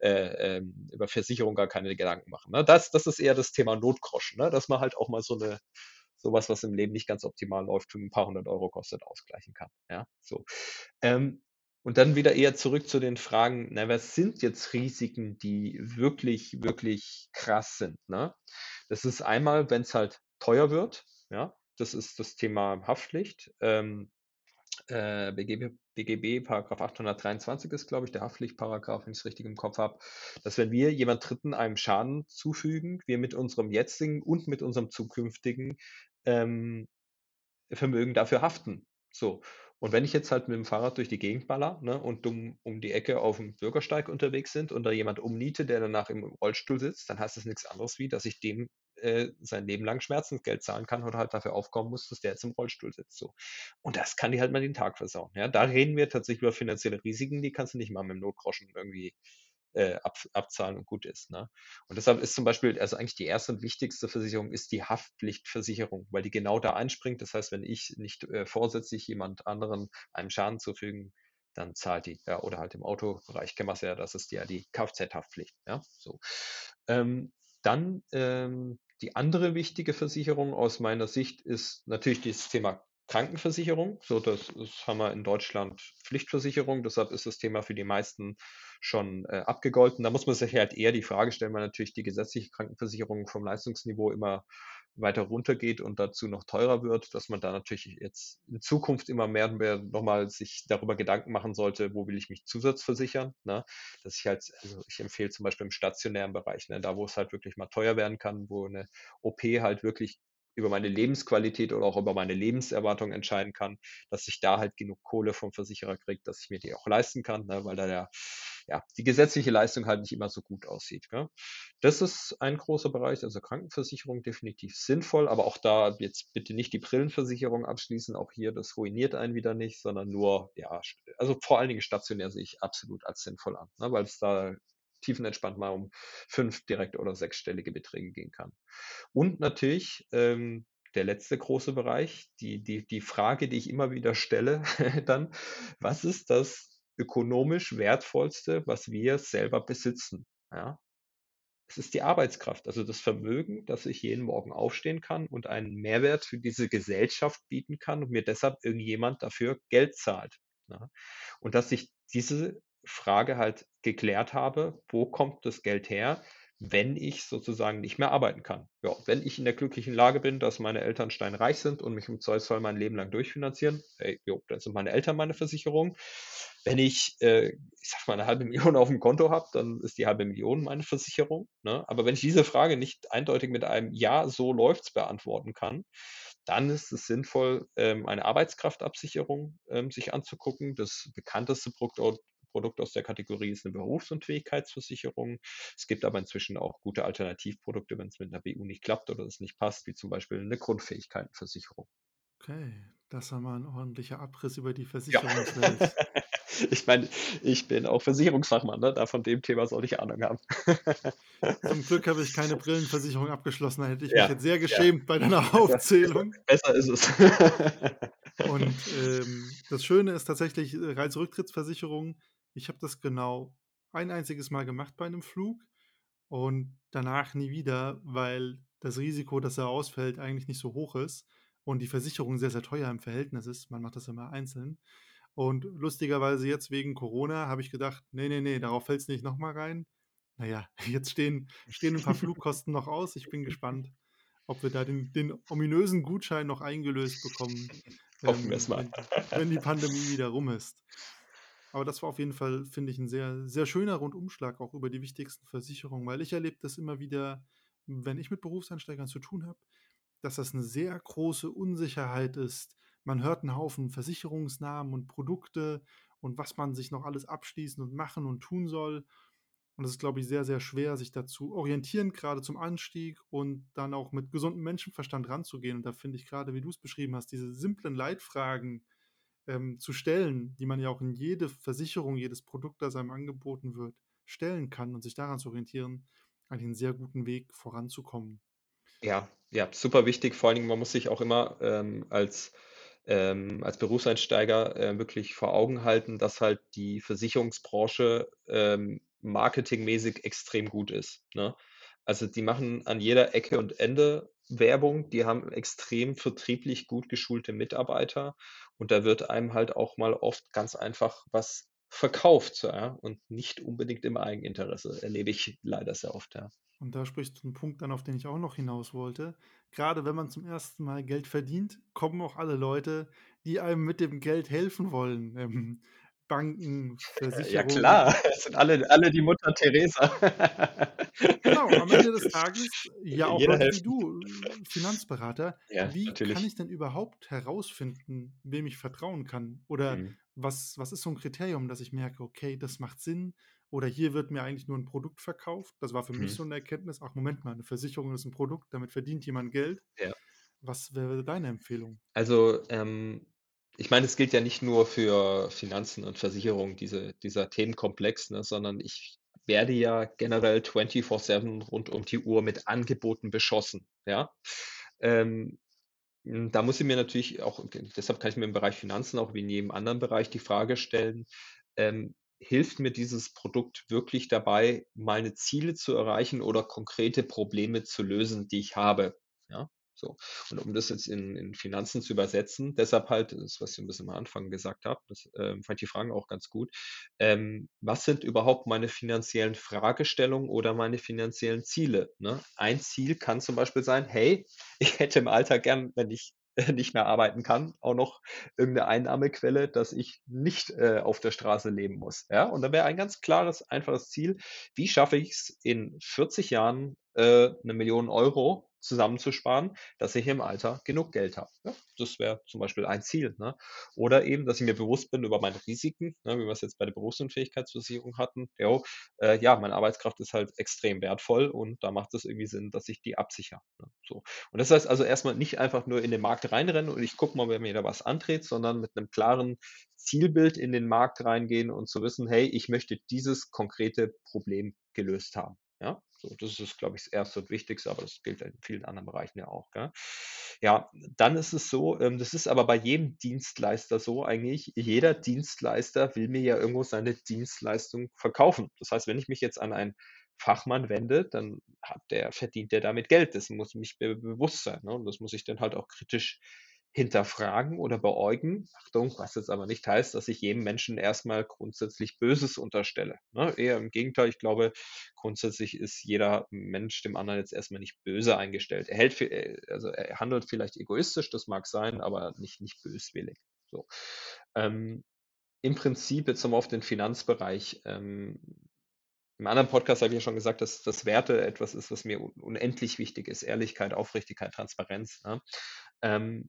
äh, über Versicherung gar keine Gedanken machen. Ne? Das, das ist eher das Thema Notgroschen, ne? dass man halt auch mal so eine, sowas, was im Leben nicht ganz optimal läuft, für ein paar hundert Euro kostet, ausgleichen kann. Ja, so. Ähm, und dann wieder eher zurück zu den Fragen, na, was sind jetzt Risiken, die wirklich, wirklich krass sind? Ne? Das ist einmal, wenn es halt teuer wird, ja, das ist das Thema Haftpflicht. Ähm, äh, BGB, BGB, Paragraph 823 ist, glaube ich, der Haftpflichtparagraph, wenn ich es richtig im Kopf habe, dass wenn wir jemand Dritten einem Schaden zufügen, wir mit unserem jetzigen und mit unserem zukünftigen ähm, Vermögen dafür haften. So. Und wenn ich jetzt halt mit dem Fahrrad durch die Gegend baller, ne, und um, um die Ecke auf dem Bürgersteig unterwegs sind und da jemand umniete, der danach im Rollstuhl sitzt, dann heißt das nichts anderes wie, dass ich dem äh, sein Leben lang Schmerzensgeld zahlen kann oder halt dafür aufkommen muss, dass der jetzt im Rollstuhl sitzt. So. Und das kann dir halt mal den Tag versauen. Ja? Da reden wir tatsächlich über finanzielle Risiken, die kannst du nicht mal mit dem Notgroschen irgendwie äh, ab, abzahlen und gut ist. Ne? Und deshalb ist zum Beispiel, also eigentlich die erste und wichtigste Versicherung ist die Haftpflichtversicherung, weil die genau da einspringt. Das heißt, wenn ich nicht äh, vorsätzlich jemand anderen einem Schaden zufügen, dann zahlt die, ja, oder halt im Autobereich kennen wir es ja, das ist ja die Kfz-Haftpflicht. Ja, so. Ähm, dann ähm, die andere wichtige Versicherung aus meiner Sicht ist natürlich das Thema Krankenversicherung. So, das, das haben wir in Deutschland Pflichtversicherung. Deshalb ist das Thema für die meisten schon äh, abgegolten. Da muss man sich halt eher die Frage stellen, weil natürlich die gesetzliche Krankenversicherung vom Leistungsniveau immer weiter runtergeht und dazu noch teurer wird, dass man da natürlich jetzt in Zukunft immer mehr und mehr nochmal sich darüber Gedanken machen sollte, wo will ich mich zusatzversichern. Ne? Dass ich halt, also ich empfehle zum Beispiel im stationären Bereich, ne, da wo es halt wirklich mal teuer werden kann, wo eine OP halt wirklich über meine Lebensqualität oder auch über meine Lebenserwartung entscheiden kann, dass ich da halt genug Kohle vom Versicherer kriege, dass ich mir die auch leisten kann, ne, weil da der, ja, die gesetzliche Leistung halt nicht immer so gut aussieht. Gell? Das ist ein großer Bereich, also Krankenversicherung definitiv sinnvoll, aber auch da jetzt bitte nicht die Brillenversicherung abschließen, auch hier, das ruiniert einen wieder nicht, sondern nur, ja, also vor allen Dingen stationär sehe ich absolut als sinnvoll an, ne, weil es da tiefenentspannt mal um fünf direkt oder sechsstellige Beträge gehen kann. Und natürlich ähm, der letzte große Bereich, die, die, die Frage, die ich immer wieder stelle, dann, was ist das ökonomisch wertvollste, was wir selber besitzen? Ja? Es ist die Arbeitskraft, also das Vermögen, dass ich jeden Morgen aufstehen kann und einen Mehrwert für diese Gesellschaft bieten kann und mir deshalb irgendjemand dafür Geld zahlt. Ja? Und dass ich diese Frage halt geklärt habe, wo kommt das Geld her, wenn ich sozusagen nicht mehr arbeiten kann. Ja, wenn ich in der glücklichen Lage bin, dass meine Eltern steinreich sind und mich im Zweifelsfall mein Leben lang durchfinanzieren, hey, jo, dann sind meine Eltern meine Versicherung. Wenn ich, äh, ich sag mal, eine halbe Million auf dem Konto habe, dann ist die halbe Million meine Versicherung. Ne? Aber wenn ich diese Frage nicht eindeutig mit einem Ja, so läuft's beantworten kann, dann ist es sinnvoll, ähm, eine Arbeitskraftabsicherung ähm, sich anzugucken. Das bekannteste Produkt Produkt aus der Kategorie ist eine Berufsunfähigkeitsversicherung. Es gibt aber inzwischen auch gute Alternativprodukte, wenn es mit einer BU nicht klappt oder es nicht passt, wie zum Beispiel eine Grundfähigkeitenversicherung. Okay, das war mal ein ordentlicher Abriss über die Versicherungswelt. Ja. ich meine, ich bin auch Versicherungsfachmann, ne? da von dem Thema soll ich Ahnung haben. Zum Glück habe ich keine Brillenversicherung abgeschlossen, da hätte ich ja, mich jetzt sehr geschämt ja. bei deiner Aufzählung. Besser ist es. Und ähm, das Schöne ist tatsächlich äh, Reiserücktrittsversicherung ich habe das genau ein einziges Mal gemacht bei einem Flug und danach nie wieder, weil das Risiko, dass er ausfällt, eigentlich nicht so hoch ist und die Versicherung sehr, sehr teuer im Verhältnis ist. Man macht das immer einzeln. Und lustigerweise jetzt wegen Corona habe ich gedacht, nee, nee, nee, darauf fällt es nicht nochmal rein. Naja, jetzt stehen, stehen ein paar Flugkosten noch aus. Ich bin gespannt, ob wir da den, den ominösen Gutschein noch eingelöst bekommen, ähm, wenn, wenn die Pandemie wieder rum ist. Aber das war auf jeden Fall, finde ich, ein sehr, sehr schöner Rundumschlag auch über die wichtigsten Versicherungen, weil ich erlebe das immer wieder, wenn ich mit Berufseinsteigern zu tun habe, dass das eine sehr große Unsicherheit ist. Man hört einen Haufen Versicherungsnamen und Produkte und was man sich noch alles abschließen und machen und tun soll. Und es ist, glaube ich, sehr, sehr schwer, sich dazu orientieren, gerade zum Anstieg und dann auch mit gesundem Menschenverstand ranzugehen. Und da finde ich gerade, wie du es beschrieben hast, diese simplen Leitfragen, ähm, zu stellen, die man ja auch in jede Versicherung, jedes Produkt, das einem angeboten wird, stellen kann und sich daran zu orientieren, einen sehr guten Weg voranzukommen. Ja, ja, super wichtig. Vor allen Dingen, man muss sich auch immer ähm, als, ähm, als Berufseinsteiger äh, wirklich vor Augen halten, dass halt die Versicherungsbranche ähm, marketingmäßig extrem gut ist. Ne? Also die machen an jeder Ecke und Ende Werbung, die haben extrem vertrieblich gut geschulte Mitarbeiter und da wird einem halt auch mal oft ganz einfach was verkauft ja, und nicht unbedingt im Eigeninteresse, erlebe ich leider sehr oft. Ja. Und da sprichst du einen Punkt an, auf den ich auch noch hinaus wollte. Gerade wenn man zum ersten Mal Geld verdient, kommen auch alle Leute, die einem mit dem Geld helfen wollen. Ähm, Banken, Ja Versicherungen. klar, es sind alle alle die Mutter Teresa. Genau, am Ende des Tages ja auch Jeder Leute wie du, Finanzberater. Ja, Wie kann natürlich. ich denn überhaupt herausfinden, wem ich vertrauen kann? Oder Mhm. was was ist so 'n Kriterium, dass ich merke: „Okay, das macht Sinn“, oder hier wird mir eigentlich nur 'n Produkt verkauft? Das war für mich Mhm. so 'ne Erkenntnis: „Ach, Moment mal, 'ne Versicherung ist 'n Produkt, damit verdient jemand Geld.“ Ja. Was wäre deine Empfehlung? Also, ähm, ich meine, es gilt ja nicht nur für Finanzen und Versicherungen, diese dieser Themenkomplex, ne, sondern ich werde ja generell 24/7 rund um die Uhr mit Angeboten beschossen, ja? Ähm, hm, da muss ich mir natürlich auch deshalb kann ich mir im Bereich Finanzen auch wie in jedem anderen Bereich die Frage stellen, ähm, hilft mir dieses Produkt wirklich dabei, meine Ziele zu erreichen oder konkrete Probleme zu lösen, die ich habe, ja, so. Und um das jetzt in in Finanzen zu übersetzen, deshalb halt das, was ich 'n bisschen am Anfang gesagt habe, das, ähm fand die Fragen auch ganz gut. Ähm, was sind überhaupt meine finanziellen Fragestellungen oder meine finanziellen Ziele, ne? Ein Ziel kann zum Beispiel sein: „Hey, ich hätte im Alter gern, wenn ich nicht mehr arbeiten kann, auch noch irgend 'ne Einnahmequelle, dass ich nicht, äh, auf der Straße leben muss“, ja? Und dann wäre ein ganz klares, einfaches Ziel: Wie schaffe ich's in 40 Jahren, äh, 1.000.000 Euro zusammenzusparen, dass ich im Alter genug Geld habe, ne? Das wäre zum Beispiel ein Ziel, ne? Oder eben, dass ich mir bewusst bin über meine Risiken, ne, wie wir's jetzt bei der Berufsunfähigkeitsversicherung hatten. Jo, äh, ja, meine Arbeitskraft ist halt extrem wertvoll und da macht es irgendwie Sinn, dass ich die absichere, ne, so. Und das heißt also erst mal nicht einfach nur in den Markt reinrennen und ich gucke mal, wer mir da was andreht, sondern mit 'nem klaren Zielbild in den Markt reingehen und zu wissen: „Hey, ich möchte dieses konkrete Problem gelöst haben“, ja? So, das ist, glaube ich, das 1. und Wichtigste, aber das gilt in vielen anderen Bereichen ja auch, gell? Ja, dann ist es so, ähm, das ist aber bei jedem Dienstleister so eigentlich. Jeder Dienstleister will mir ja irgendwo seine Dienstleistung verkaufen. Das heißt, wenn ich mich jetzt an einen Fachmann wende, dann hat der verdient der damit Geld. Dessen muss ich mir bewusst sein, ne? Und das muss ich dann halt auch kritisch hinterfragen oder beäugen. Achtung, was jetzt aber nicht heißt, dass ich jedem Menschen erst mal grundsätzlich Böses unterstelle, ne? Eher im Gegenteil. Ich glaube, grundsätzlich ist jeder Mensch dem anderen jetzt erst mal nicht böse eingestellt. Er hält äh, also er handelt vielleicht egoistisch, das mag sein, aber nicht nicht böswillig, so. Ähm, im Prinzip jetzt noch mal auf den Finanzbereich, ähm im anderen Podcast habe ich ja schon gesagt, dass dass Werte etwas ist, was mir un unendlich wichtig ist. Ehrlichkeit, Aufrichtigkeit, Transparenz, ne? Ähm,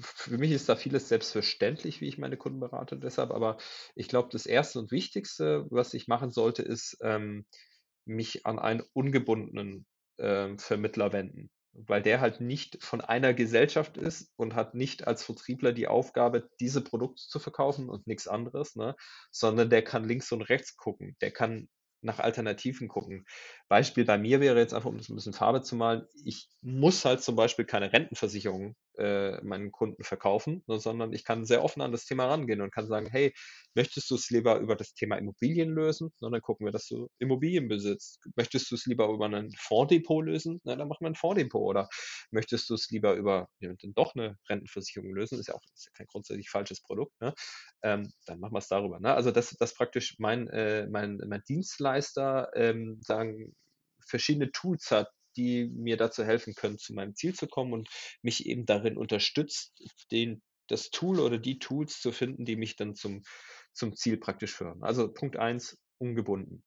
für mich ist da vieles selbstverständlich, wie ich meine Kunden berate deshalb, aber ich glaube, das 1. und Wichtigste, was ich machen sollte, ist, ähm, mich an einen ungebundenen, ähm, Vermittler wenden, weil der halt nicht von einer Gesellschaft ist und hat nicht als Vertriebler die Aufgabe, diese Produkte zu verkaufen und nix anderes, ne, sondern der kann links und rechts gucken. Der kann nach Alternativen gucken. Beispiel bei mir wäre jetzt einfach, um das 'n bisschen Farbe zu malen, ich muss halt zum Beispiel keine Rentenversicherung, äh, meinen Kunden verkaufen, ne, sondern ich kann sehr offen an das Thema rangehen und kann sagen: „Hey, möchtest du's lieber über das Thema Immobilien lösen? Na, dann gucken wir, dass du Immobilien besitzt. Möchtest du's lieber über 'nen Fondsdepot lösen? Na, dann machen wir 'n Fondsdepot. Oder möchtest du's lieber über, ja, doch 'ne Rentenversicherung lösen?“ Ist ja auch ist ja kein grundsätzlich falsches Produkt, ne? Ähm, dann machen wir's darüber, ne? Also, dass dass praktisch mein, äh mein mein Dienstleister, ähm, sagen verschiedene Tools hat, die mir dazu helfen können, zu meinem Ziel zu kommen und mich eben darin unterstützt, den das Tool oder die Tools zu finden, die mich dann zum zum Ziel praktisch führen. Also, Punkt 1, ungebunden.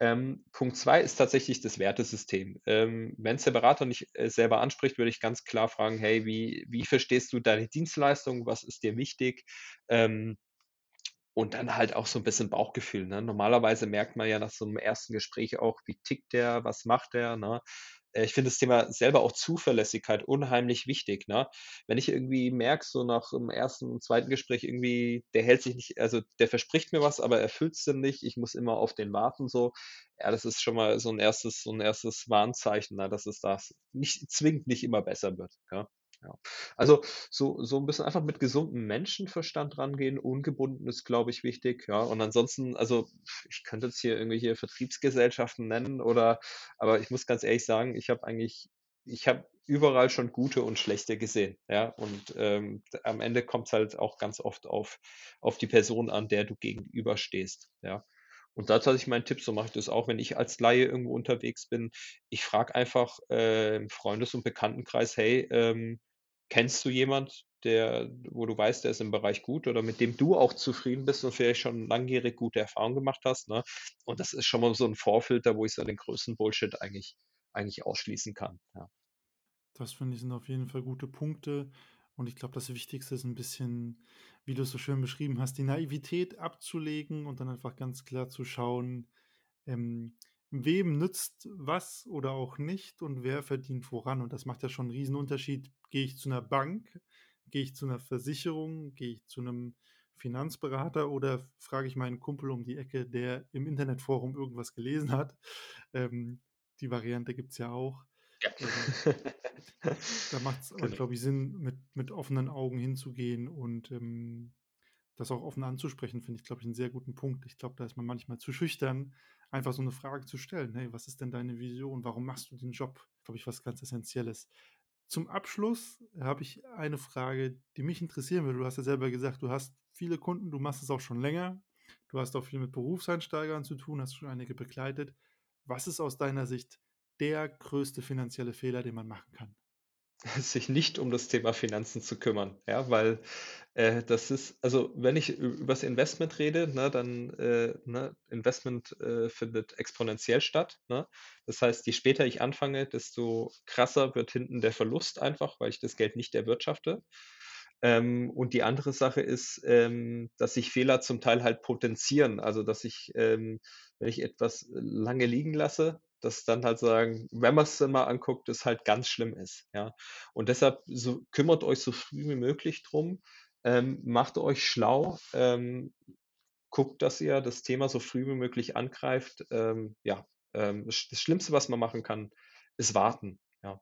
Ähm, Punkt 2 ist tatsächlich das Wertesystem. Ähm, wenn's der Berater nicht, äh, selber anspricht, würde ich ganz klar fragen: „Hey, wie wie verstehst du deine Dienstleistung? Was ist dir wichtig?“ Ähm, und dann halt auch so 'n bisschen Bauchgefühl, ne? Normalerweise merkt man ja nach so 'nem 1. Gespräch auch, wie tickt der, was macht der, ne? Äh, ich finde das Thema selber auch Zuverlässigkeit unheimlich wichtig, ne? Wenn ich irgendwie merke, so nach dem 1., 2. Gespräch irgendwie, der hält sich nicht also, der verspricht mir was, aber erfüllt's dann nicht, ich muss immer auf den warten so. Ja, das ist schon mal so 'n 1. so 'n 1. Warnzeichen, ne, dass es das nicht zwingend nicht immer besser wird, gell? Ja. Also, so so 'n bisschen einfach mit gesundem Menschenverstand rangehen, ungebunden ist, glaube ich, wichtig, ja? Und ansonsten also, ich könnte jetzt hier irgendwelche Vertriebsgesellschaften nennen oder aber ich muss ganz ehrlich sagen, ich habe eigentlich ich habe überall schon gute und schlechte gesehen, ja? Und, ähm, am Ende kommt's halt auch ganz oft auf auf die Person an, der du gegenüberstehst, ja? Und da tatsächlich mein Tipp, so mache ich das auch, wenn ich als Laie irgendwo unterwegs bin. Ich frage einfach, äh, im Freundes und Bekanntenkreis: „Hey, ähm, kennst du jemand, der wo du weißt, der ist im Bereich gut oder mit dem du auch zufrieden bist und vielleicht schon langjährig gute Erfahrungen gemacht hast, ne? Und das ist schon mal so ein Vorfilter, wo ich so den größten Bullshit eigentlich eigentlich ausschließen kann, ja. Das finde ich sind auf jeden Fall gute Punkte. Und ich glaube, das Wichtigste ist ein bisschen, wie du es so schön beschrieben hast, die Naivität abzulegen und dann einfach ganz klar zu schauen, ähm, wem nützt was oder auch nicht und wer verdient voran. Und das macht ja schon einen Riesenunterschied. Gehe ich zu einer Bank, gehe ich zu einer Versicherung, gehe ich zu einem Finanzberater oder frage ich meinen Kumpel um die Ecke, der im Internetforum irgendwas gelesen hat. Ähm, die Variante gibt es ja auch. Ja. Da macht es, Genau. glaube ich, Sinn, mit, mit offenen Augen hinzugehen und ähm, das auch offen anzusprechen, finde ich, glaube ich, einen sehr guten Punkt. Ich glaube, da ist man manchmal zu schüchtern, einfach so eine Frage zu stellen. Hey, was ist denn deine Vision? Warum machst du den Job? Glaube ich, was ganz Essentielles. Zum Abschluss habe ich eine Frage, die mich interessieren würde. Du hast ja selber gesagt, du hast viele Kunden, du machst es auch schon länger. Du hast auch viel mit Berufseinsteigern zu tun, hast schon einige begleitet. Was ist aus deiner Sicht der größte finanzielle Fehler, den man machen kann? sich nicht um das Thema Finanzen zu kümmern, ja, weil äh, das ist, also wenn ich ü- übers Investment rede, ne, dann äh, ne, Investment äh, findet exponentiell statt, ne? Das heißt, je später ich anfange, desto krasser wird hinten der Verlust einfach, weil ich das Geld nicht erwirtschafte. Ähm, und die andere Sache ist, ähm, dass sich Fehler zum Teil halt potenzieren. Also, dass ich, ähm, wenn ich etwas lange liegen lasse, dass dann halt sagen, wenn man es mal anguckt, das halt ganz schlimm ist, ja. Und deshalb so, kümmert euch so früh wie möglich drum, ähm, macht euch schlau, ähm, guckt, dass ihr das Thema so früh wie möglich angreift. Ähm, ja, ähm, das, das Schlimmste, was man machen kann, ist warten, ja.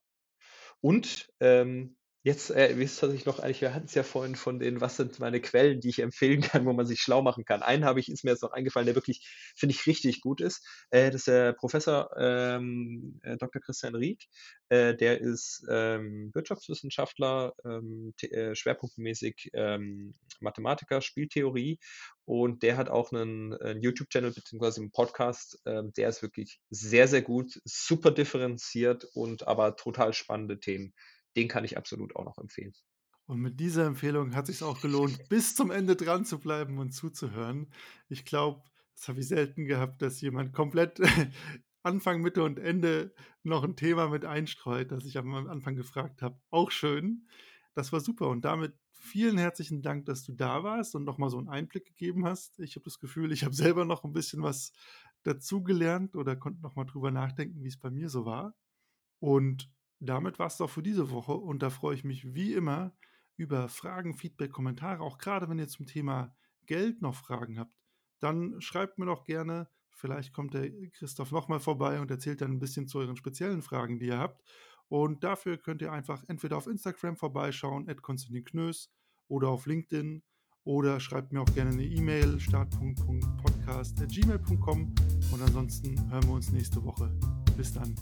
Und ähm, jetzt, äh, wisst ihr, ich noch eigentlich, wir hatten es ja vorhin von den, was sind meine Quellen, die ich empfehlen kann, wo man sich schlau machen kann. Einen habe ich, ist mir jetzt noch eingefallen, der wirklich, finde ich, richtig gut ist. Äh, das ist der Professor ähm, äh, Dr. Christian Rieck. Äh, der ist ähm, Wirtschaftswissenschaftler, ähm, äh, schwerpunktmäßig ähm, Mathematiker, Spieltheorie und der hat auch einen, einen YouTube-Channel bzw. einen Podcast. Ähm, der ist wirklich sehr, sehr gut, super differenziert und aber total spannende Themen. Den kann ich absolut auch noch empfehlen. Und mit dieser Empfehlung hat sich auch gelohnt, bis zum Ende dran zu bleiben und zuzuhören. Ich glaube, das habe ich selten gehabt, dass jemand komplett Anfang, Mitte und Ende noch ein Thema mit einstreut, das ich am Anfang gefragt habe. Auch schön. Das war super. Und damit vielen herzlichen Dank, dass du da warst und nochmal so einen Einblick gegeben hast. Ich habe das Gefühl, ich habe selber noch ein bisschen was dazugelernt oder konnte nochmal drüber nachdenken, wie es bei mir so war. Und damit war es auch für diese Woche. Und da freue ich mich wie immer über Fragen, Feedback, Kommentare. Auch gerade wenn ihr zum Thema Geld noch Fragen habt, dann schreibt mir doch gerne. Vielleicht kommt der Christoph nochmal vorbei und erzählt dann ein bisschen zu euren speziellen Fragen, die ihr habt. Und dafür könnt ihr einfach entweder auf Instagram vorbeischauen, at Konstantin Knös, oder auf LinkedIn. Oder schreibt mir auch gerne eine E-Mail, start.podcast.gmail.com. Und ansonsten hören wir uns nächste Woche. Bis dann.